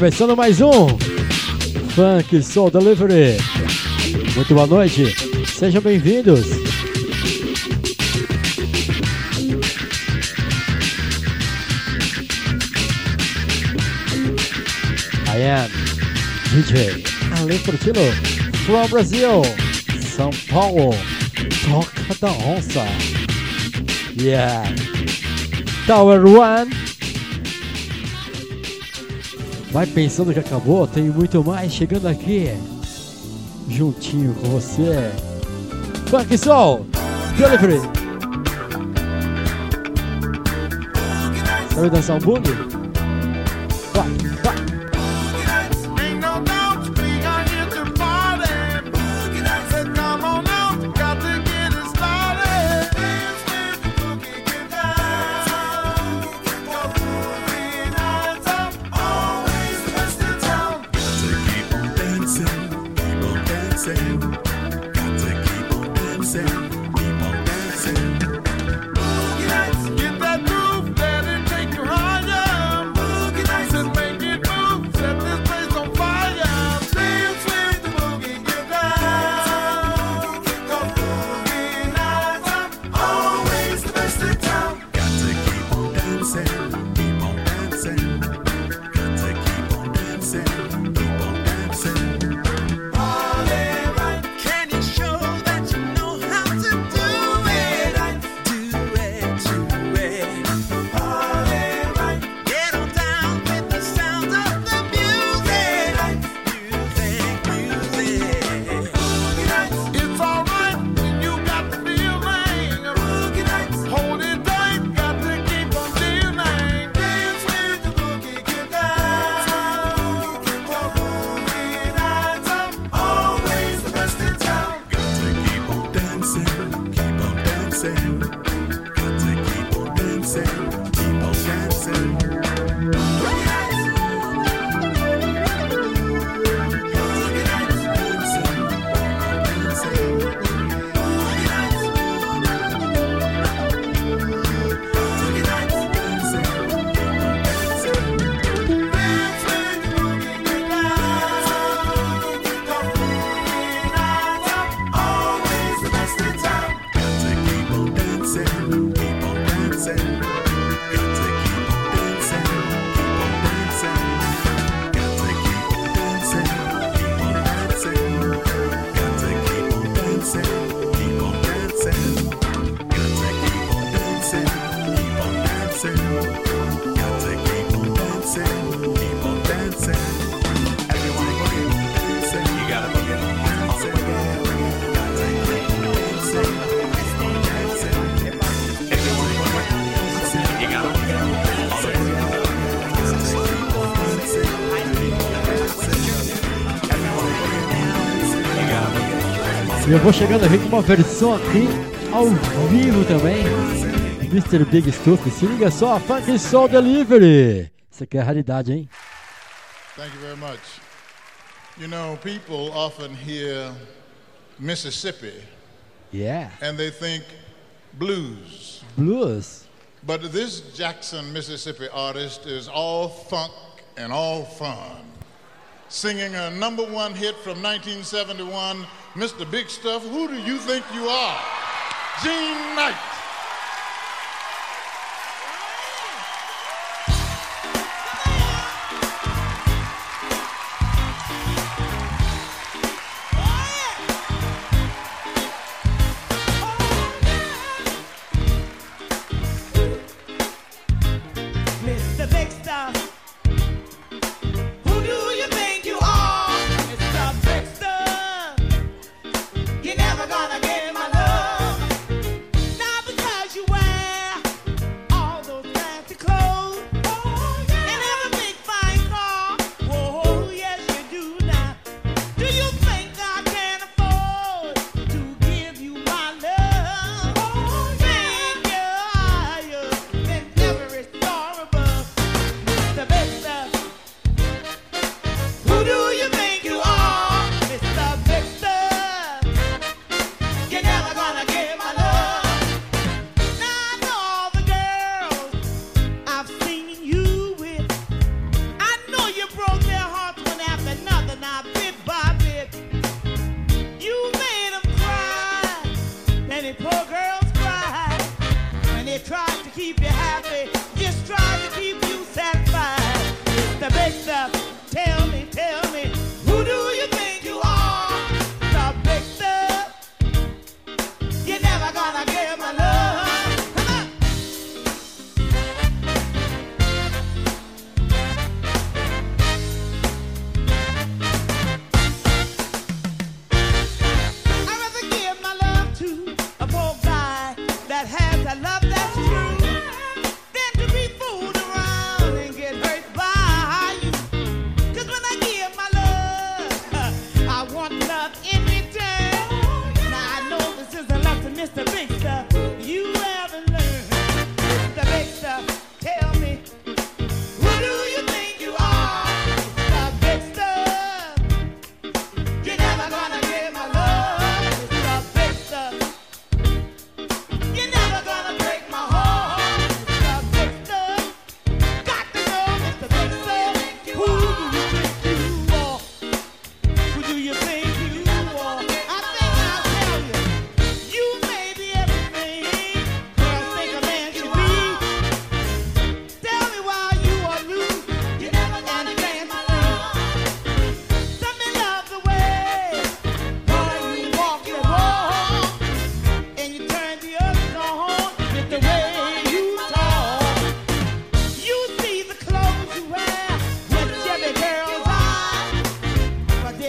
começando mais um Funk Soul Delivery. Muito boa noite, sejam bem-vindos. I am DJ Ale Fortino, from Brasil, São Paulo, Toca da Onça. Yeah, Tower One. Vai pensando que acabou, tem muito mais chegando aqui. Juntinho com você. Funk Soul, Delivery. Sabe dançar um bug? E Eu vou chegando aqui com uma versão aqui ao vivo também. Mr. Big Stuff, se liga só, Funk Soul Delivery. Isso aqui é a raridade, hein? Thank you very much. You know, people often hear Mississippi. Yeah. And they think blues. Blues. But this Jackson, Mississippi artist is all funk and all fun. Singing a number one hit from 1971 Mr. Big Stuff, who do you think you are? Gene Knight.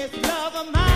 This love of mine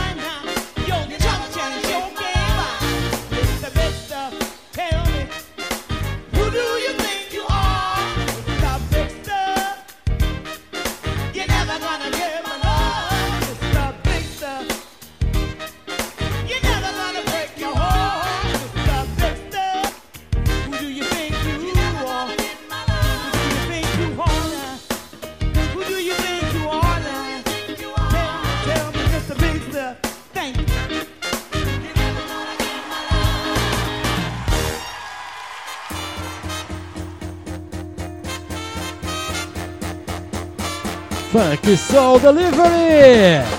Soul Delivery!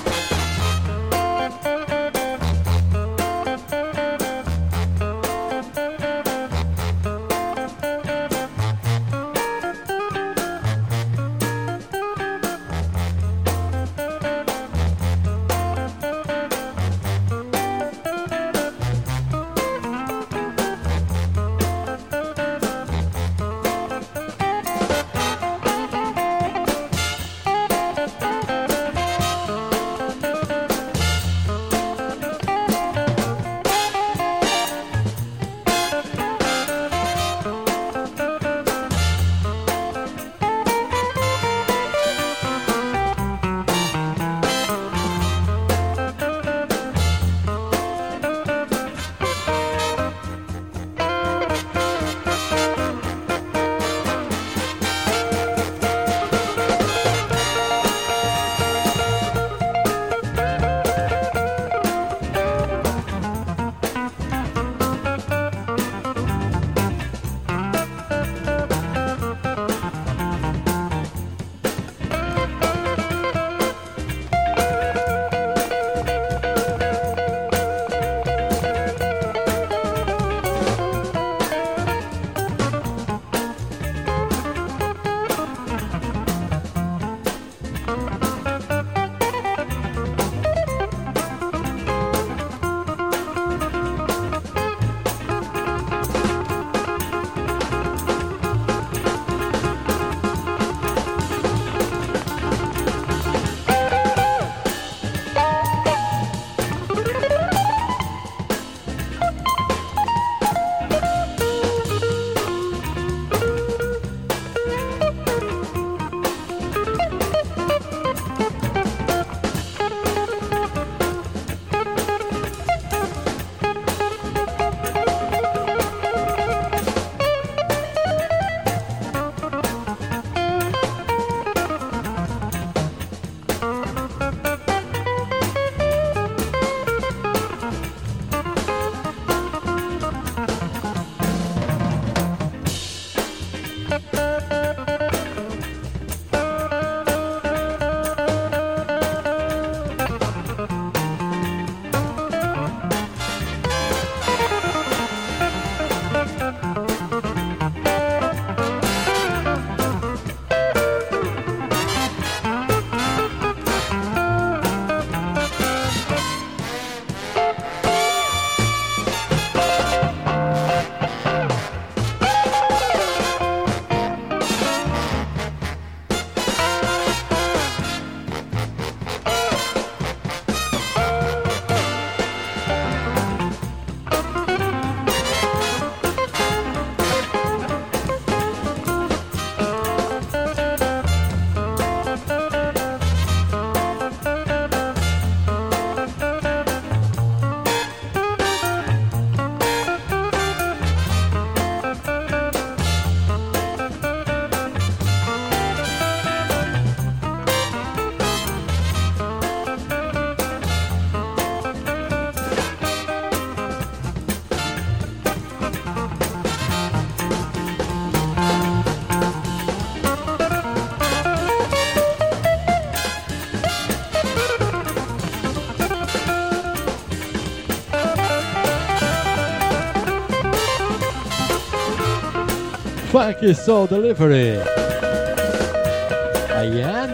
Funk Soul Delivery. I am,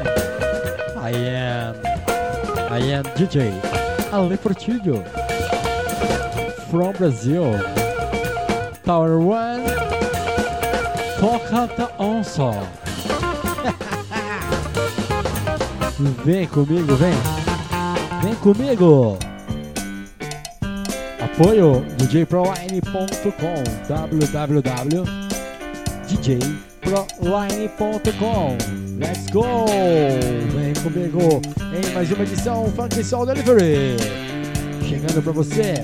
I am, I am DJ Ale Portillo from Brazil. Tower One, Toca da Onça. Vem comigo, vem. Vem comigo! Apoio djproline.com www.djproline.com Let's go! Vem comigo em mais uma edição Funk Soul Delivery Chegando pra você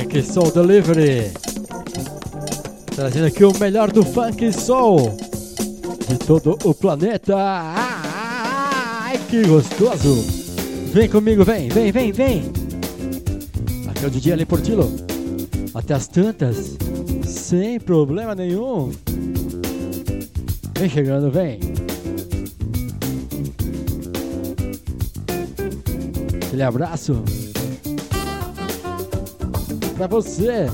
Funk Soul Delivery. Trazendo aqui o melhor do Funk Soul de todo o planeta. Ai, que gostoso! Vem comigo, vem, vem, vem, vem. Aqui é o DJ Ali Portillo. Até as tantas, sem problema nenhum. Vem chegando, vem. Aquele abraço pra você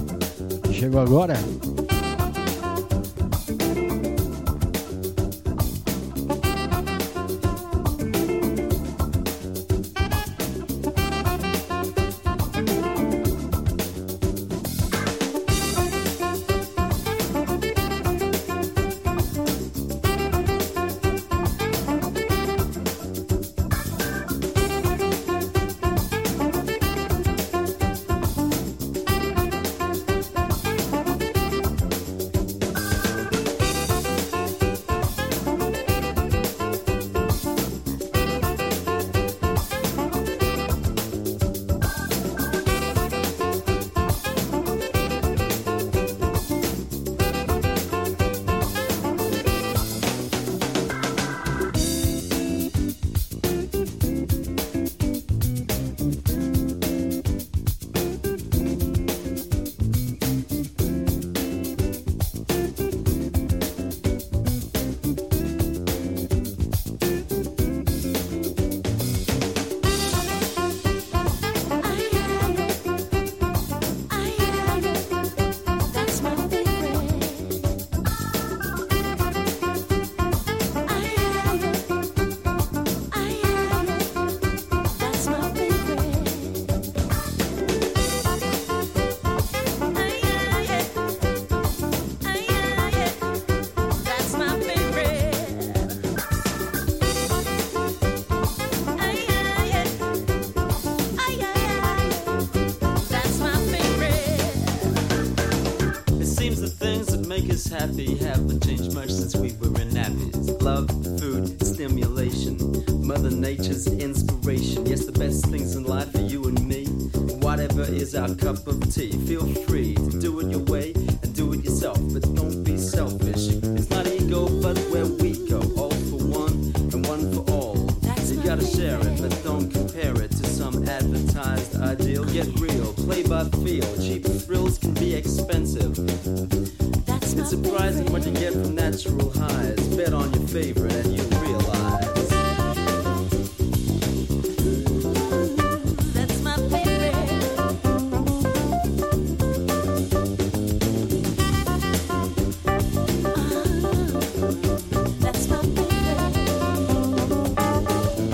chegou agora.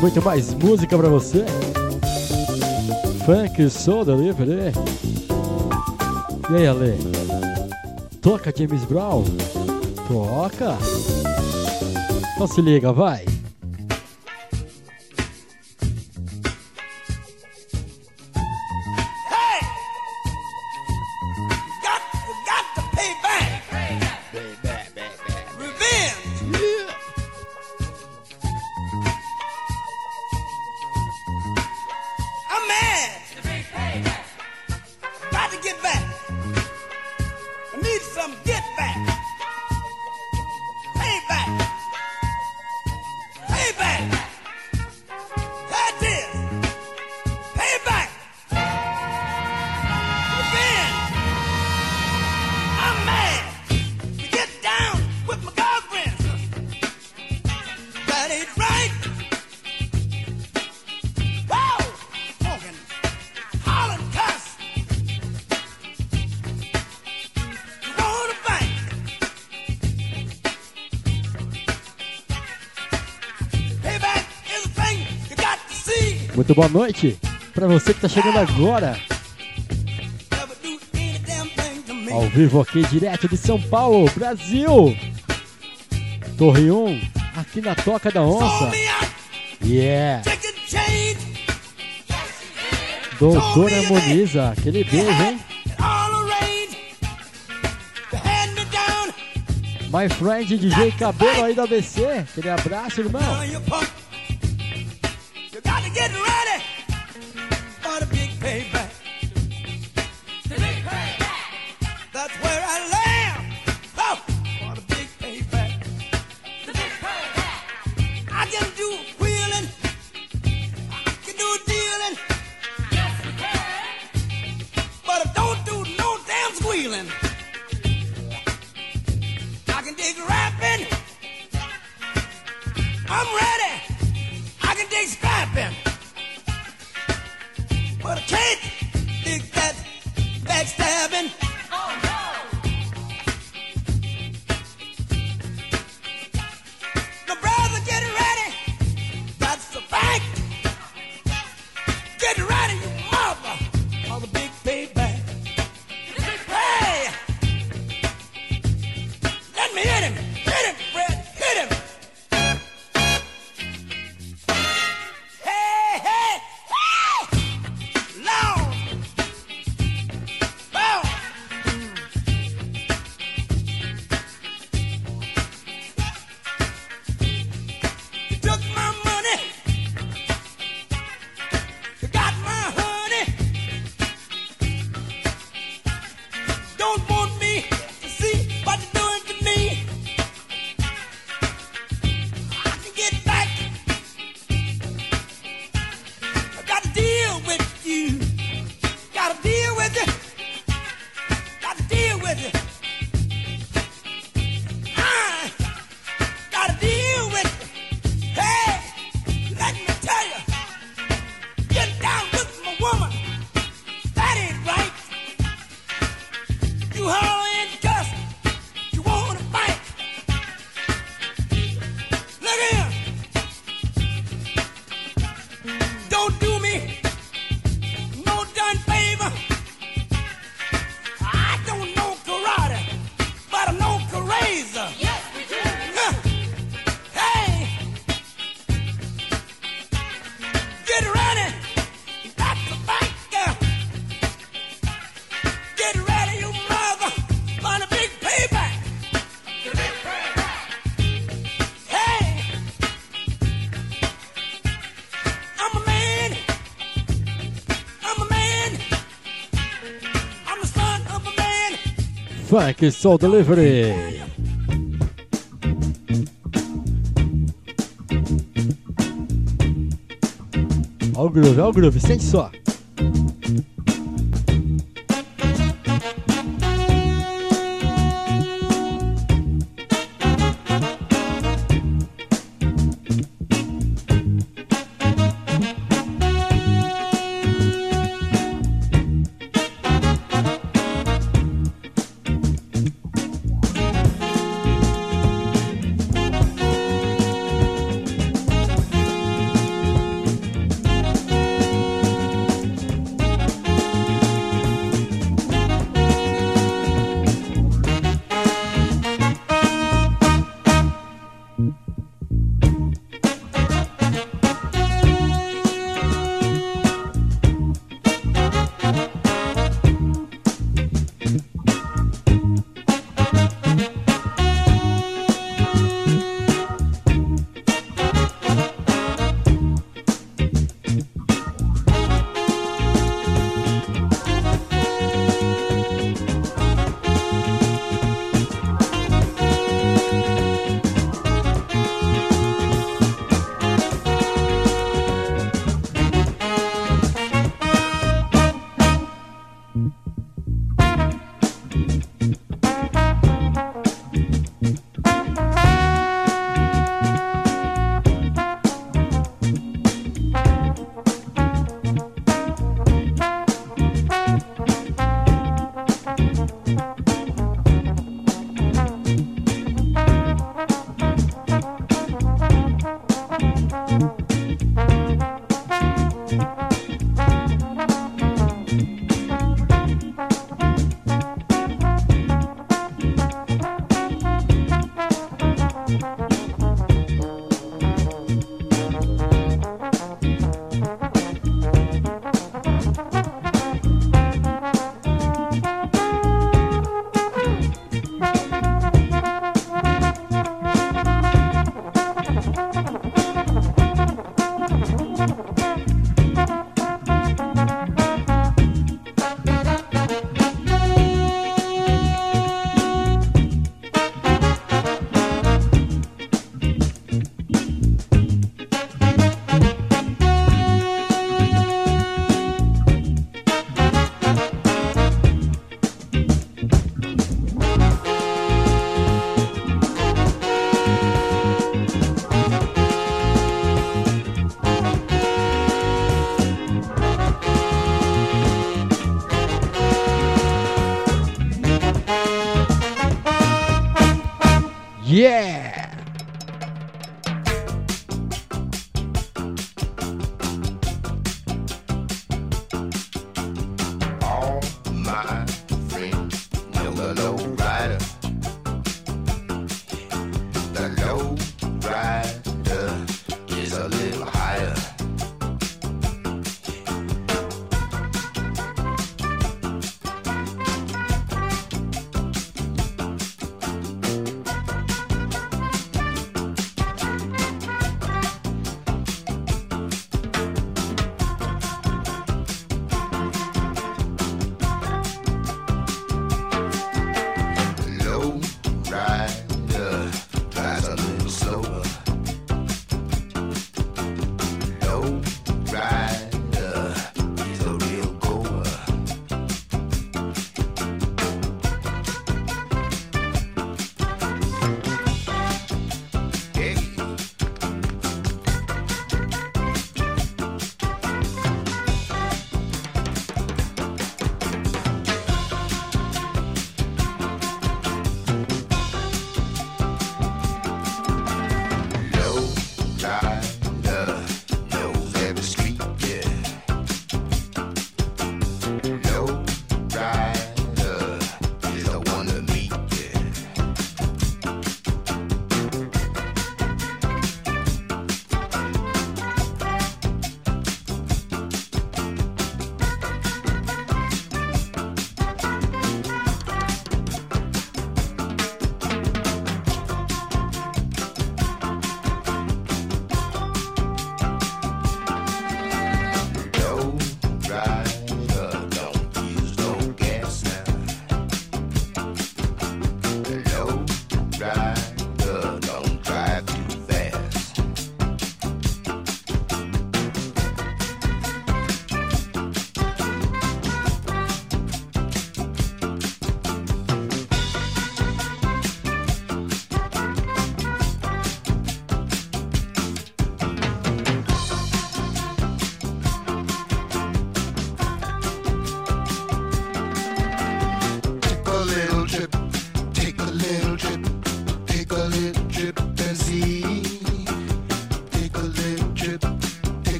muito mais música pra você. Funk Soda Livre. E aí, Ale? Toca James Brown? Toca! Então se liga, vai! boa noite para você que está chegando agora. Ao vivo aqui, direto de São Paulo, Brasil. Torre 1, aqui na Toca da Onça. Yeah. Doutora Moniza, aquele beijo, hein? My friend DJ Cabelo aí da BC, aquele abraço, irmão. Funk Soul Delivery. Ó o groove, ó o groove, sente só.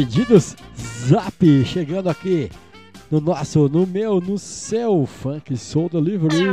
Pedidos Zap chegando aqui no nosso, no meu, no seu Funk Soul Delivery.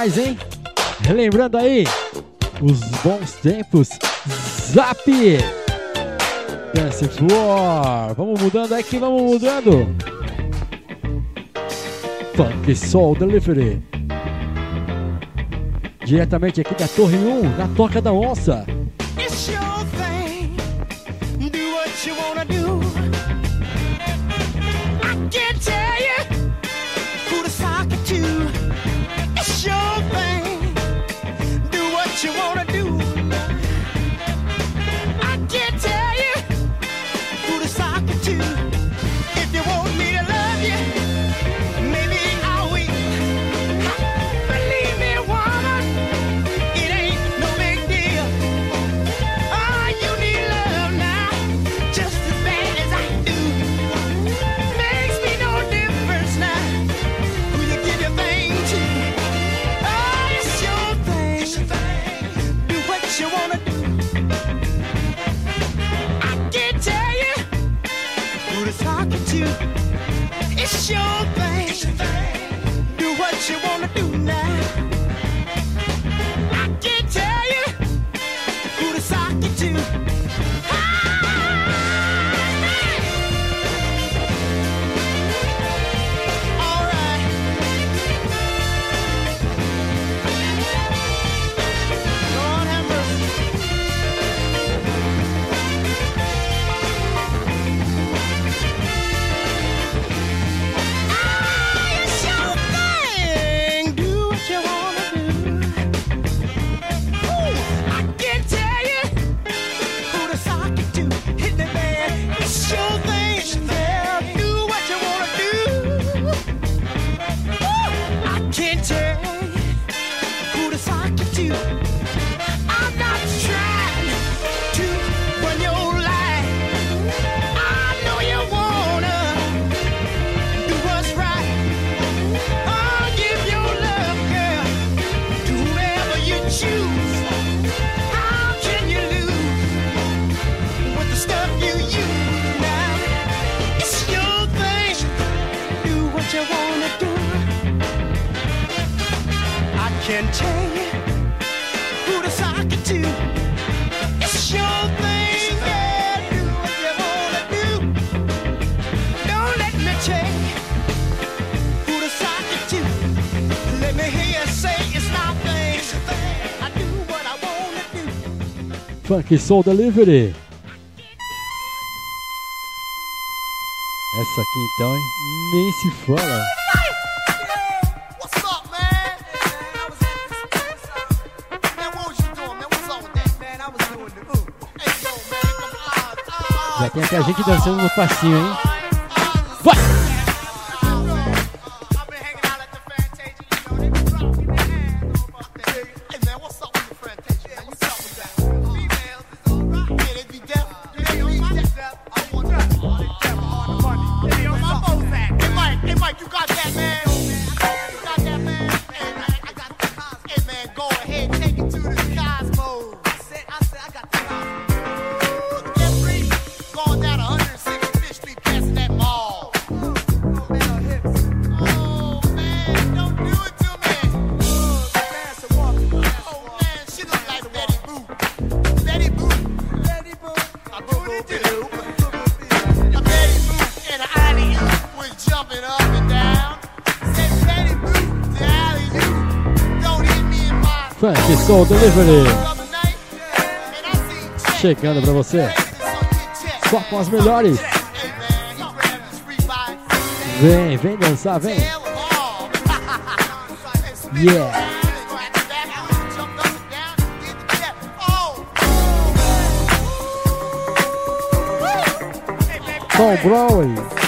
Demais, hein? Relembrando aí os bons tempos. Zap! Dance Floor. Vamos mudando aqui, vamos mudando. Funk Soul Delivery. Diretamente aqui da Torre 1, na Toca da Onça. you. It's your Rock Soul Delivery. Essa aqui então, hein? Nem se fala. Já tem até a gente dançando no passinho, hein? Vai! Soul Delivery. Chegando pra você. Só com as melhores. Vem, vem dançar, vem. Yeah. Tom Brown.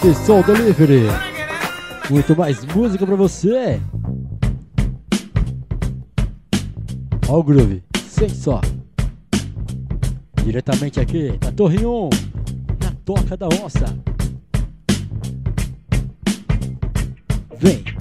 Rock Soul Delivery. Muito mais música pra você. Olha o groove, sem só. Diretamente aqui na Torre 1, na Toca da Onça. Vem.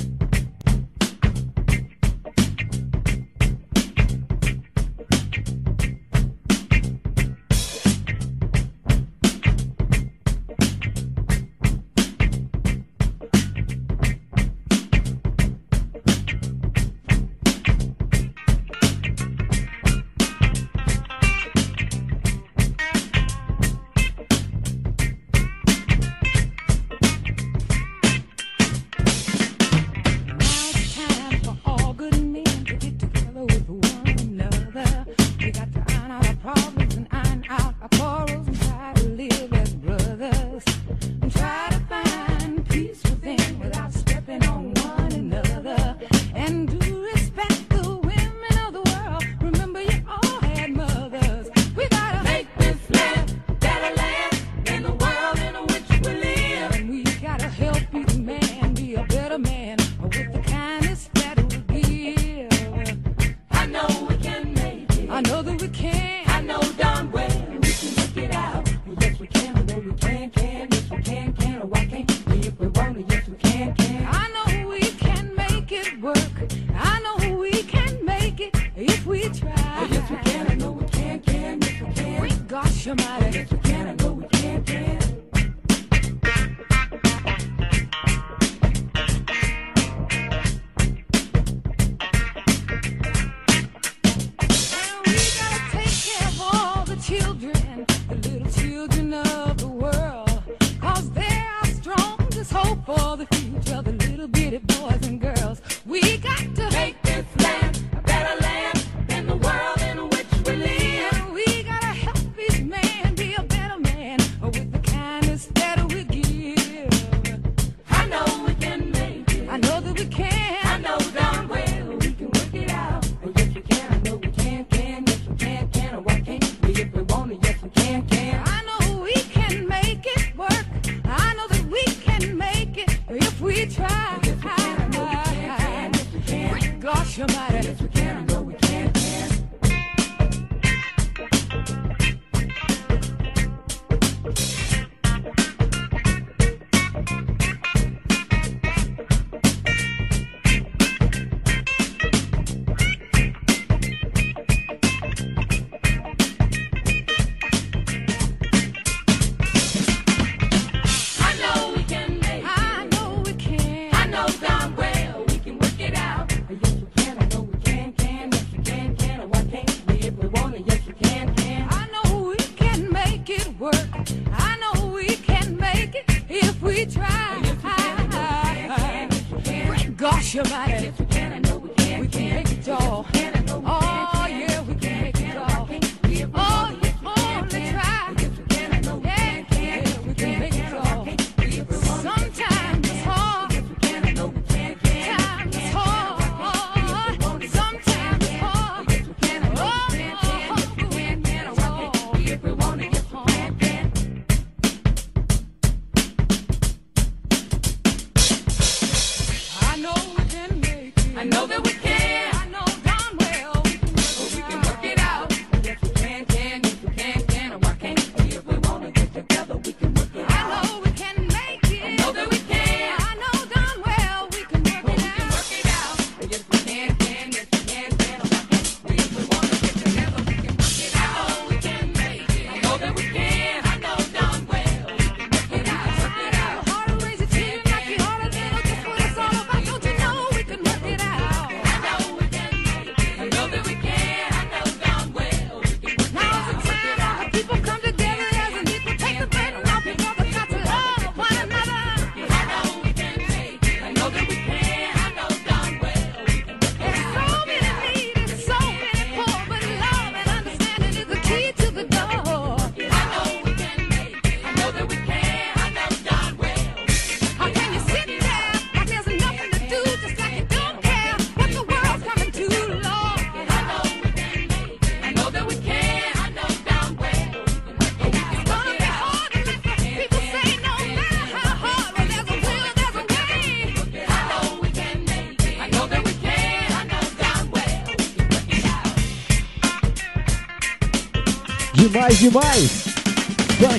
demais.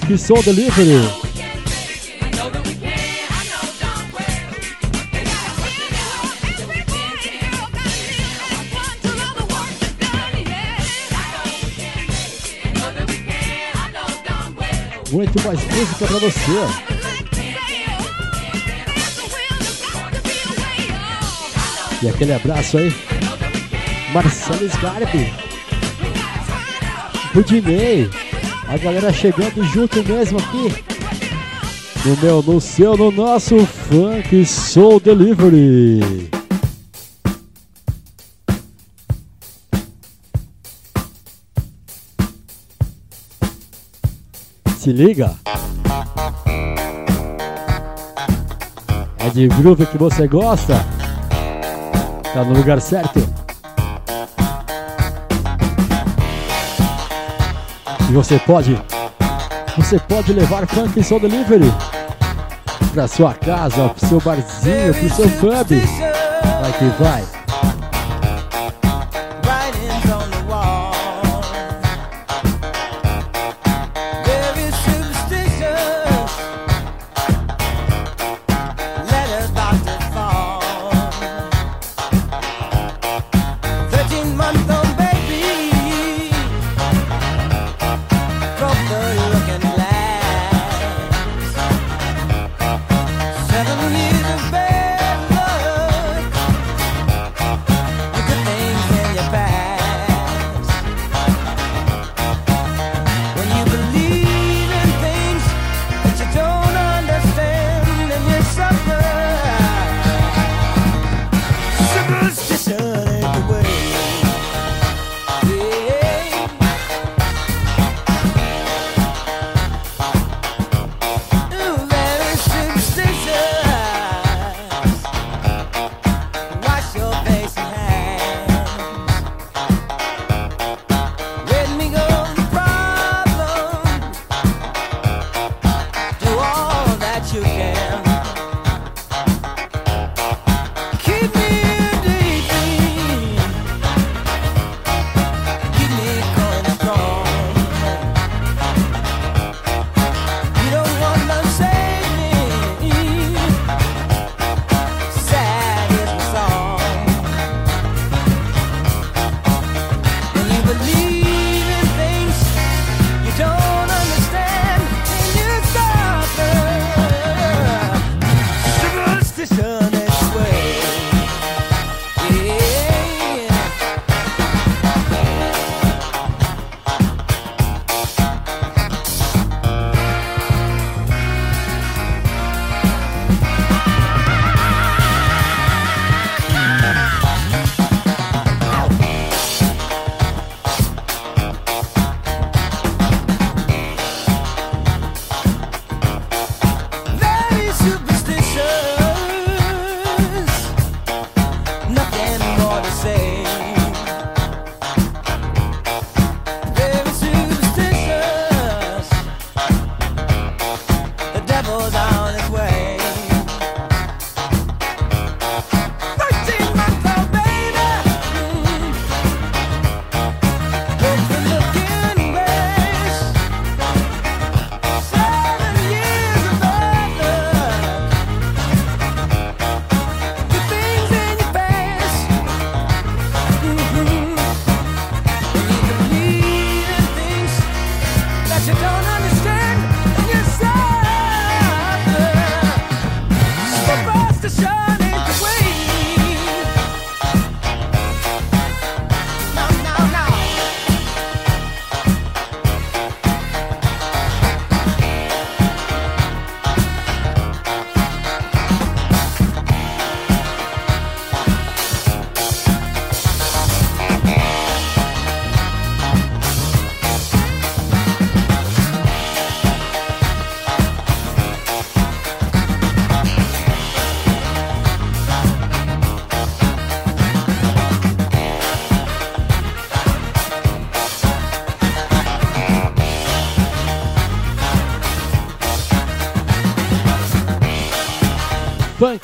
you Soul Delivery. muito mais música pra você. E aquele abraço aí, Marcelo Scarpe. Budinei. A galera chegando junto mesmo aqui. No meu, no seu, no nosso Funk Soul Delivery. Se liga. É de groove que você gosta. Tá no lugar certo. E você pode, você pode levar funk em seu delivery para sua casa, pro seu barzinho, pro seu pub. Vai que vai.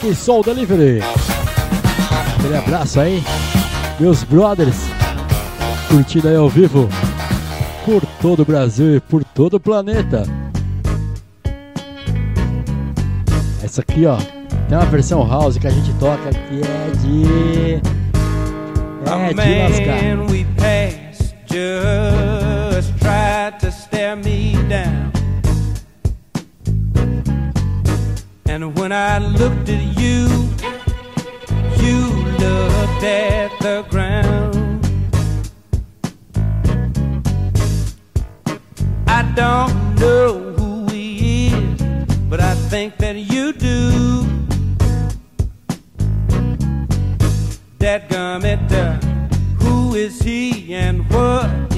e Soul Delivery. Aquele abraço aí, meus brothers, curtindo aí ao vivo por todo o Brasil e por todo o planeta. Essa aqui, ó, tem uma versão house que a gente toca que é de. É de lascar. And when I looked at you, you looked at the ground. I don't know who he is, but I think that you do. That gummit, uh, who is he and what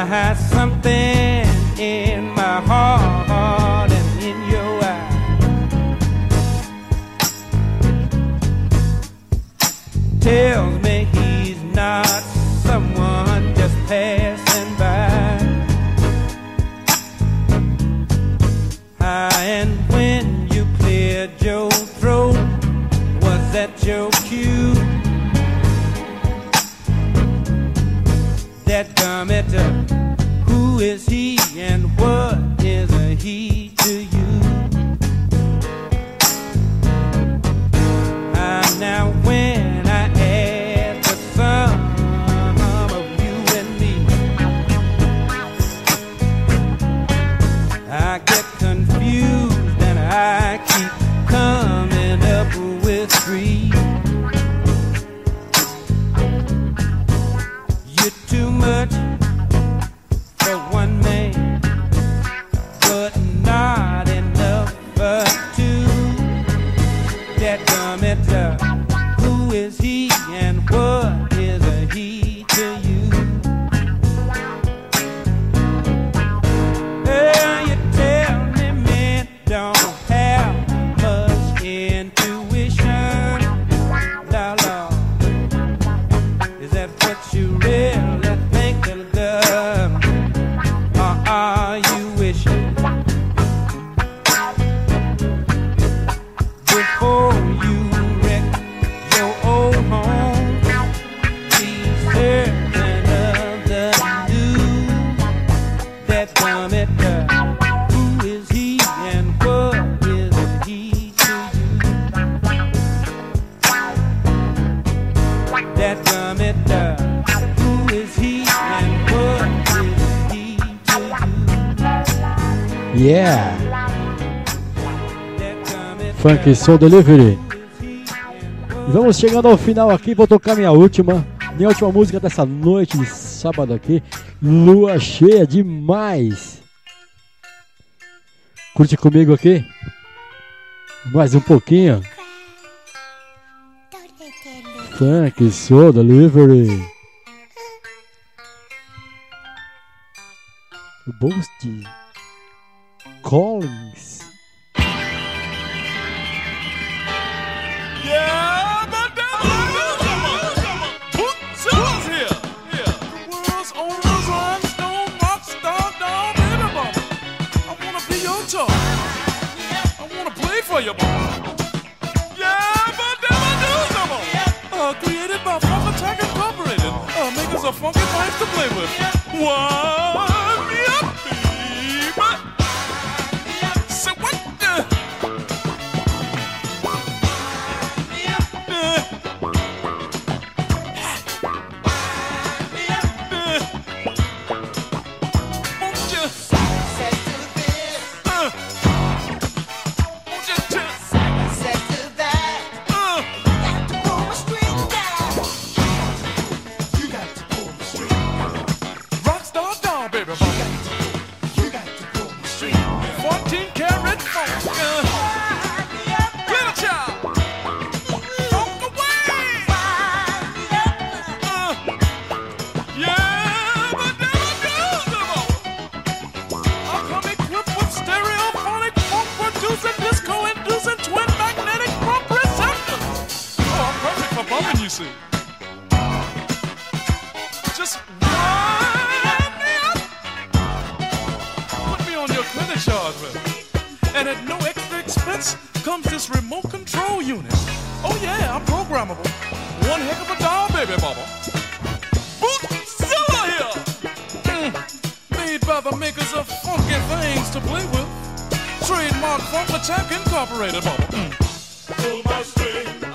I had something in my heart and in your eyes. Tells me he's not someone just passing by. And when you cleared your throat, was that your cue? That uh, who is he and what is a he Funk Soul Delivery. Vamos chegando ao final aqui, vou tocar minha última, minha última música dessa noite de sábado aqui. Lua cheia demais. Curte comigo aqui? Mais um pouquinho. Funk Soul Delivery. Boost Collins. For you, mama. Yeah, but Uh, created by Funk Attack Incorporated. Uh, make us a funky place to play with. Yep, to play with. Trademark Funk Attack Incorporated, Pull my string.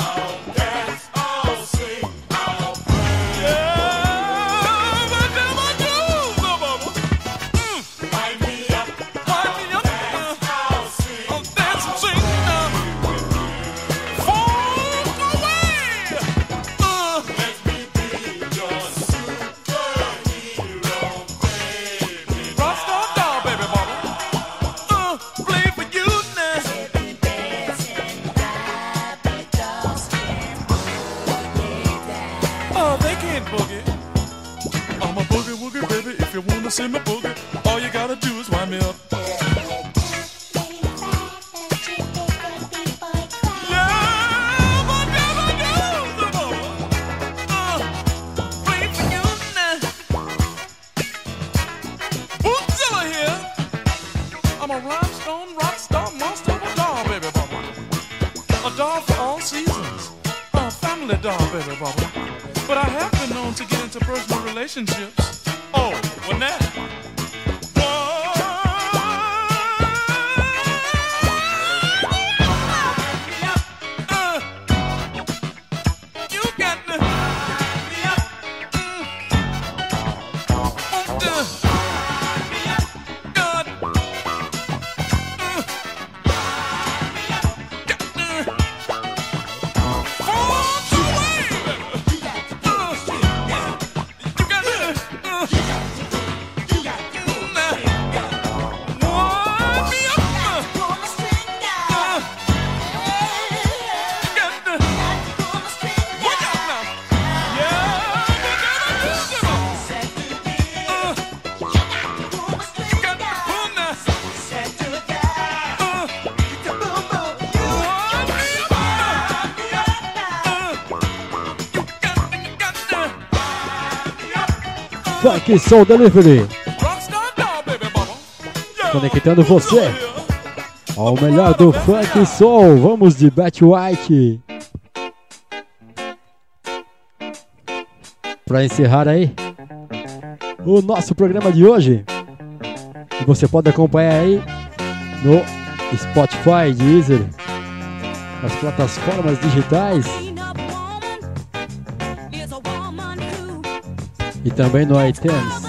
Funk Soul Delivery. Conectando você ao melhor do funk soul. Vamos de Bat White. Para encerrar aí o nosso programa de hoje. Você pode acompanhar aí no Spotify, Deezer, as plataformas digitais. e também no iTunes.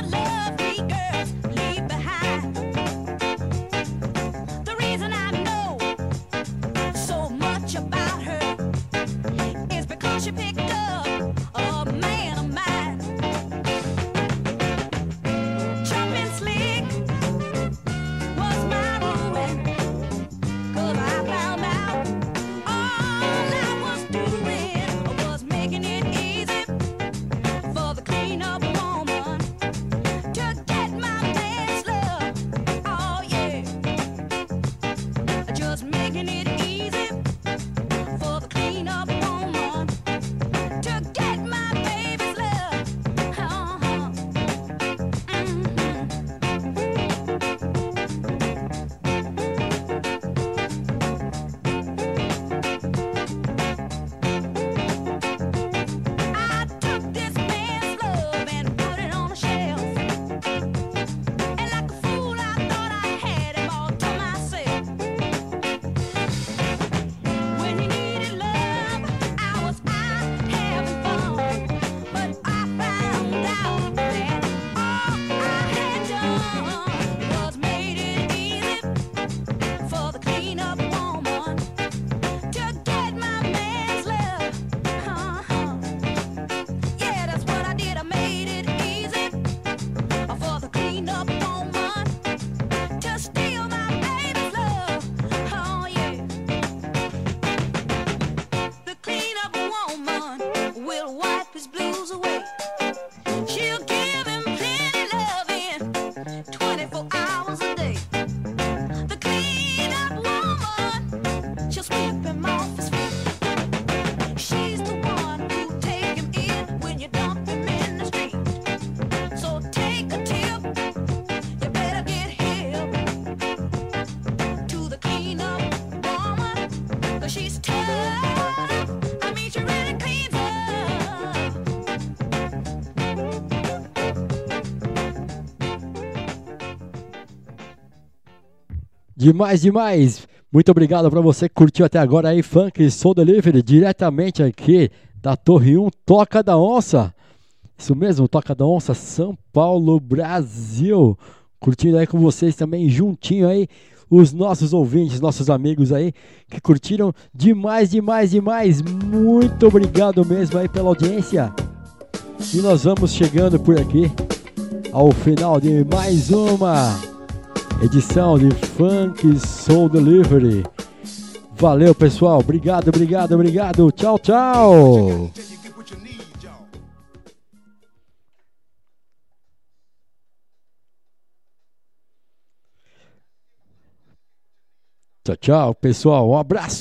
Demais, demais. Muito obrigado para você que curtiu até agora aí Funk Soul Delivery diretamente aqui da Torre 1 Toca da Onça. Isso mesmo, Toca da Onça, São Paulo, Brasil. Curtindo aí com vocês também juntinho aí os nossos ouvintes, nossos amigos aí que curtiram demais, demais, demais. Muito obrigado mesmo aí pela audiência. E nós vamos chegando por aqui ao final de mais uma edição de Funk Soul Delivery. Valeu, pessoal. Obrigado, obrigado, obrigado. Tchau, tchau. Tchau, tchau, pessoal. Um abraço.